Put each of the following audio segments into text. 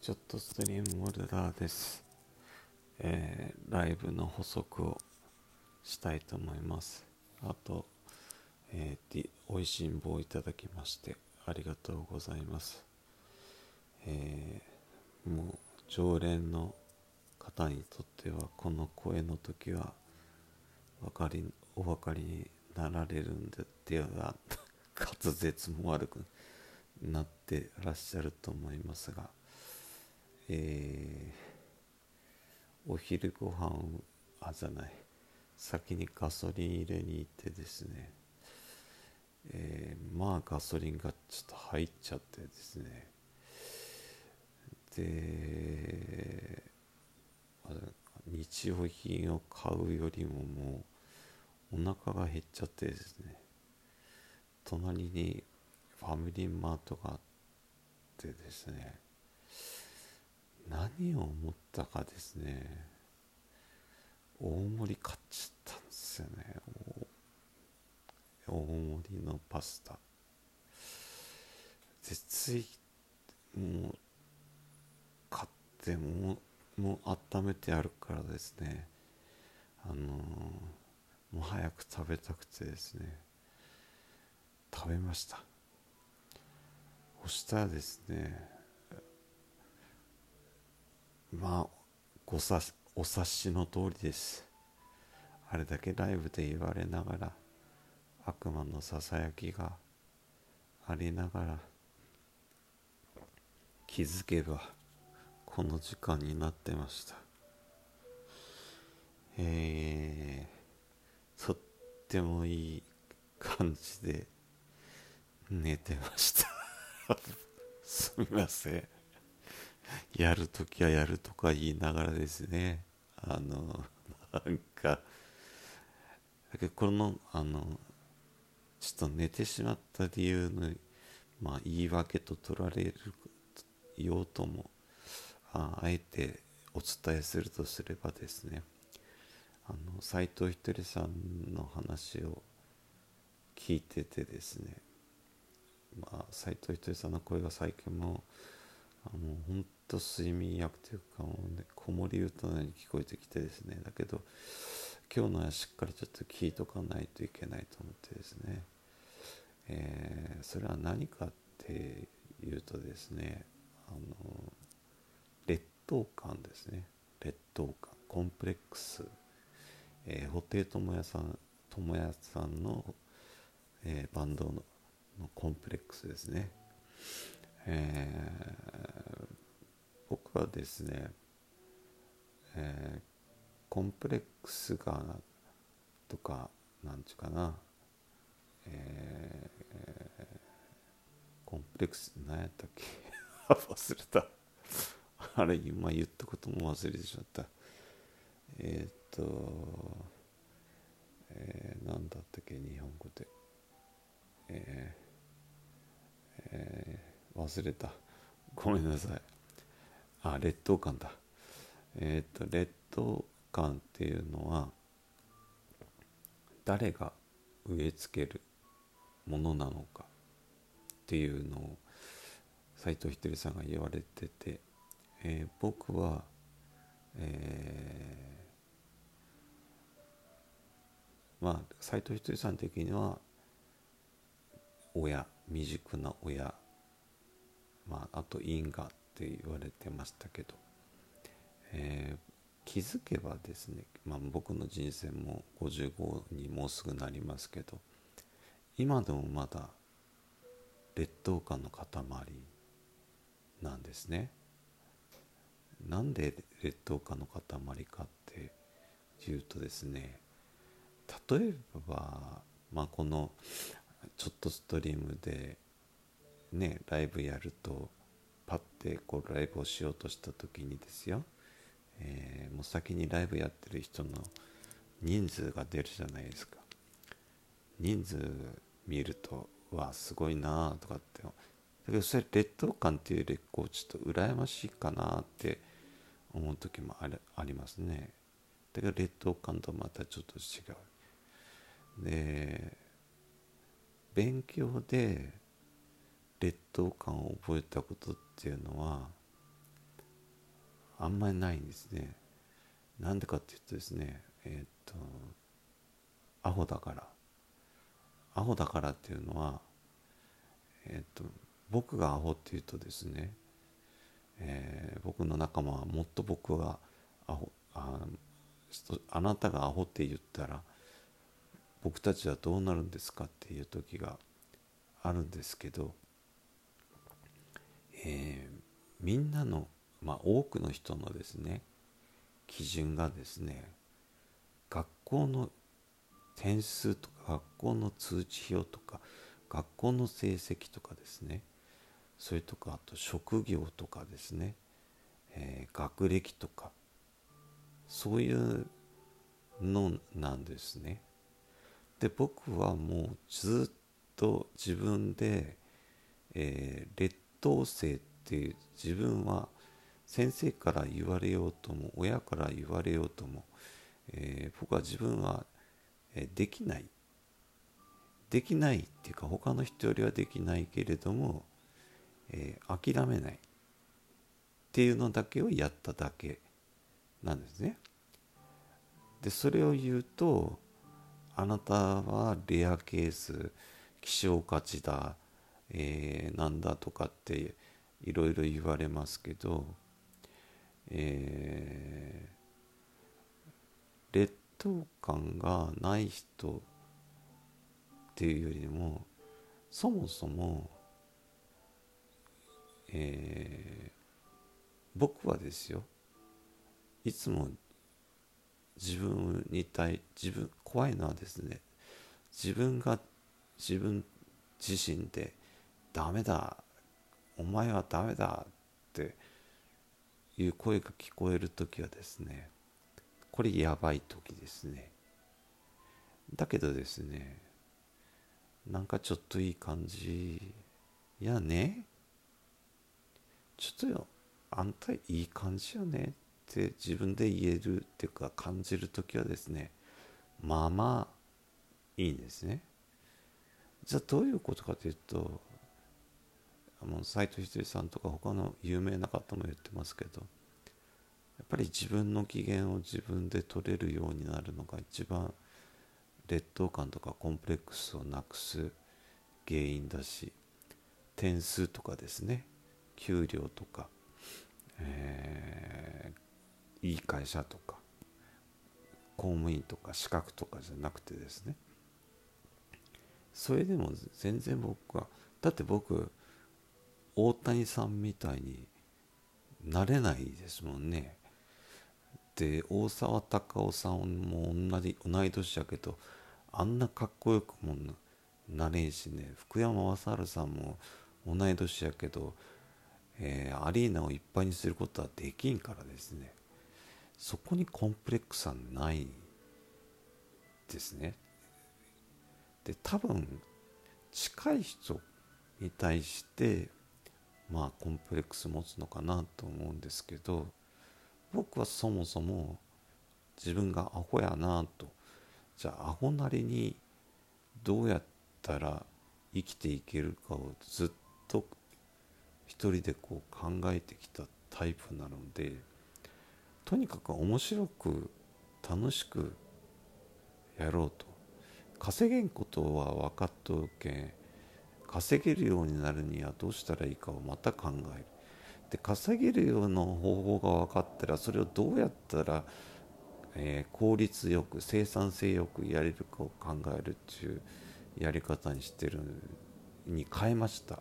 ちょっとストリームモルダーです、えーライブの補足をしたいと思います。あと、えー、おいしんぼをいただきましてありがとうございます、えーもう常連の方にとってはこの声の時はわかりお分かりになられるんででは 滑舌も悪くなってらっしゃると思いますが、えーお昼ご飯あじゃない。先にガソリン入れに行ってですね、えーまあガソリンがちょっと入っちゃってですね。で日用品を買うよりももうお腹が減っちゃってですね。隣にファミリーマートがあってですね。何を思ったかですね。大盛り買っちゃったんですよね。大盛りのパスタ。でついもう買ってもうもう温めてあるからですね。あのーもう早く食べたくてですね。食べました。そしたらですねまあごさお察しの通りです。あれだけライブで言われながら悪魔のささやきがありながら気づけばこの時間になってました。えー、とってもいい感じで寝てました。すみません。やるときはやるとか言いながらですね。あのなんかだけどこのあのちょっと寝てしまった理由のまあ言い訳と取られるようともああえてお伝えするとすればですね。あの斎藤ひとりさんの話を聞いててですね。まあ斎藤ひとりさんの声が最近もあの本当睡眠薬というかもう、ね、子守歌のように聞こえてきてですね。だけど今日のはしっかりちょっと聞いとかないといけないと思ってですね、えーそれは何かっていうとですねあの劣等感ですね。劣等感。コンプレックス、えー、布袋寅泰さん智也さんの、えーバンドののコンプレックスですね、えー僕はですね、えーコンプレックスがとかなんちゅうかな、えーコンプレックス何やったっけ？忘れた。あれ今言ったことも忘れてしまった。えーっとえー、何だったっけ？日本語で。えーえー忘れた。ごめんなさい。あ劣等感だ。えっ、と劣等感っていうのは誰が植え付けるものなのかっていうのを斎藤ひとりさんが言われてて、えー僕は、えーまあ斎藤ひとりさん的には親未熟な親まあ、あと因果って言われてましたけど、えー気づけばですね、まあ、僕の人生も55にもうすぐなりますけど今でもまだ劣等感の塊なんですね。なんで劣等感の塊かっていうとですね例えば、まあ、このちょっとストリームでねライブやるとパッてこうライブをしようとした時にですよ、えーもう先にライブやってる人の人数が出るじゃないですか。人数見るとわあすごいなあとかって。だけどそれ劣等感っていうよりこうちょっと羨ましいかなって思う時もあるありますね。だけど劣等感とまたちょっと違う。で勉強で劣等感を覚えたことっていうのはあんまりないんですね。なんでかっていうとですねえっ、とアホだから。アホだからっていうのはえっ、と僕がアホっていうとですね、えー、僕の仲間はもっと僕がアホああなたがアホって言ったら僕たちはどうなるんですかっていう時があるんですけど、えー、みんなの、まあ、多くの人のですね基準がですね学校の点数とか学校の通知表とか学校の成績とかですねそれとかあと職業とかですね、えー、学歴とかそういうのなんですね。で僕はもうずっと自分で、えー、劣等生っていう自分は先生から言われようとも親から言われようとも、えー、僕は自分は、え、できないできないっていうか他の人よりはできないけれども、えー、諦めないっていうのだけをやっただけなんですね。でそれを言うとあなたはレアケース希少価値だ、えー、なんだとかっていろいろ言われますけど、えー、劣等感がない人っていうよりもそもそも、えー、僕はですよいつも自分に対自分怖いのはですね自分が自分自身でダメだお前はダメだっていう声が聞こえる時はですねこれやばい時ですね。だけどですねなんかちょっといい感じやね。ちょっとよあんたいい感じよねって自分で言えるっていうか感じる時はですねまあまあいいんですね。じゃあどういうことかというと斎藤ひとりさんとか他の有名な方も言ってますけどやっぱり自分の機嫌を自分で取れるようになるのが一番劣等感とかコンプレックスをなくす原因だし点数とかですね。給料とか、えー、いい会社とか公務員とか資格とかじゃなくてですね。それでも全然僕はだって僕大谷さんみたいになれないですもんね。で大沢たかおさんも同じ同い年やけどあんなかっこよくもなれんしね。福山雅治さんも同い年やけど、えー、アリーナをいっぱいにすることはできんからですね。そこにコンプレックスはないですね。で多分近い人に対してまあコンプレックス持つのかなと思うんですけど僕はそもそも自分がアホやなと。じゃあアホなりにどうやったら生きていけるかをずっと一人でこう考えてきたタイプなのでとにかく面白く楽しくやろうと。稼げんことは分かっとけん稼げるようになるにはどうしたらいいかをまた考えるで稼げるような方法が分かったらそれをどうやったら、えー、効率よく生産性よくやれるかを考えるっていうやり方にしてるに変えました。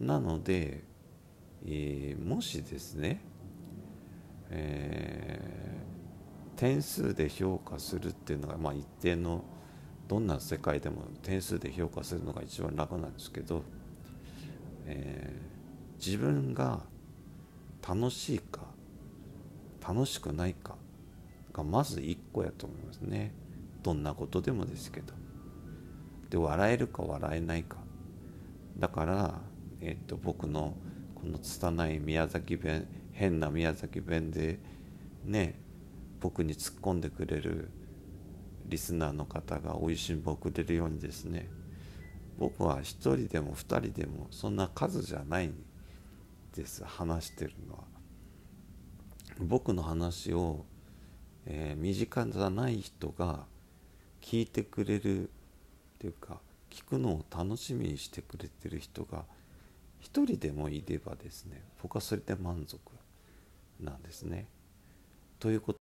なので、えー、もしですね、えー、点数で評価するっていうのが、まあ、一定のどんな世界でも点数で評価するのが一番楽なんですけど、えー、自分が楽しいか楽しくないかがまず1個やと思いますね。どんなことでもですけど。で笑えるか笑えないか。だから、えー、と僕のこの拙い宮崎弁変な宮崎弁でね僕に突っ込んでくれるリスナーの方がおいしんぼをくれるようにですね僕は1人でも2人でもそんな数じゃないんです話してるのは僕の話を、えー、身近じゃない人が聞いてくれるっていうか聞くのを楽しみにしてくれてる人が一人でもいればですね僕はそれで満足なんですね。ということ